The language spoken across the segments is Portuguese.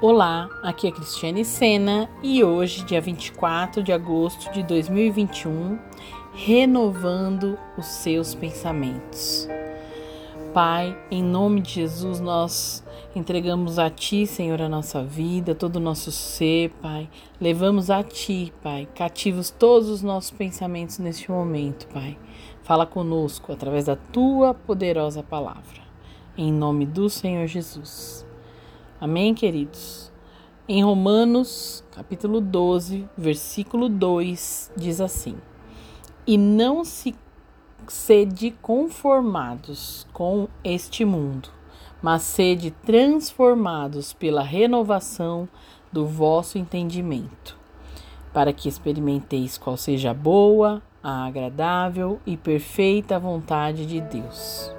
Olá, aqui é Cristiane Sena e hoje, dia 24 de agosto de 2021, renovando os seus pensamentos. Pai, em nome de Jesus, nós entregamos a Ti, Senhor, a nossa vida, todo o nosso ser, Pai. Levamos a Ti, Pai, cativos todos os nossos pensamentos neste momento, Pai. Fala conosco através da Tua poderosa palavra. Em nome do Senhor Jesus. Amém, queridos? Em Romanos, capítulo 12, versículo 2, diz assim: E não se sede conformados com este mundo, mas sede transformados pela renovação do vosso entendimento, para que experimenteis qual seja a boa, a agradável e perfeita vontade de Deus.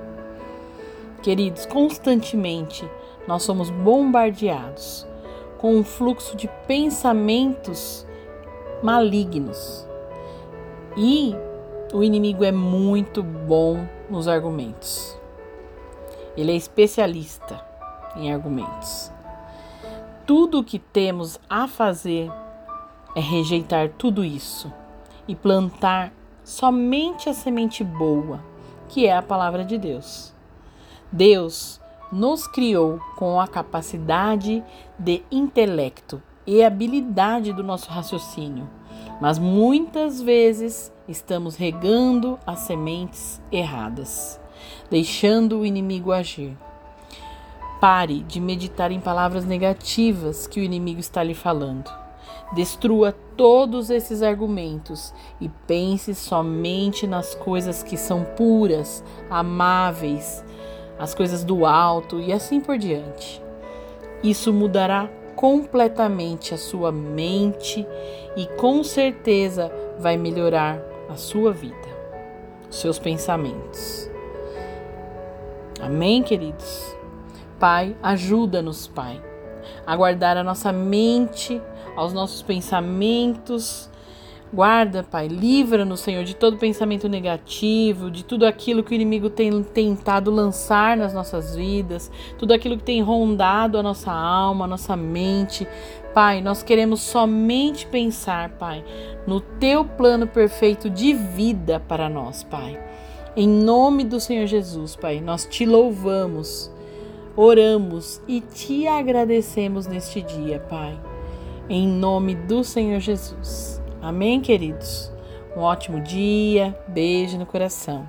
Queridos, constantemente nós somos bombardeados com um fluxo de pensamentos malignos. E o inimigo é muito bom nos argumentos. Ele é especialista em argumentos. Tudo o que temos a fazer é rejeitar tudo isso e plantar somente a semente boa, que é a palavra de Deus. Deus nos criou com a capacidade de intelecto e habilidade do nosso raciocínio, mas muitas vezes estamos regando as sementes erradas, deixando o inimigo agir. Pare de meditar em palavras negativas que o inimigo está lhe falando. Destrua todos esses argumentos e pense somente nas coisas que são puras, amáveis, as coisas do alto e assim por diante. Isso mudará completamente a sua mente e com certeza vai melhorar a sua vida, seus pensamentos. Amém, queridos? Pai, ajuda-nos, Pai, a guardar a nossa mente, aos nossos pensamentos Guarda, Pai, livra-nos, Senhor, de todo pensamento negativo, de tudo aquilo que o inimigo tem tentado lançar nas nossas vidas, tudo aquilo que tem rondado a nossa alma, a nossa mente. Pai, nós queremos somente pensar, Pai, no teu plano perfeito de vida para nós, Pai. Em nome do Senhor Jesus, Pai, nós te louvamos, oramos e te agradecemos neste dia, Pai. Em nome do Senhor Jesus. Amém, queridos? Um ótimo dia, beijo no coração.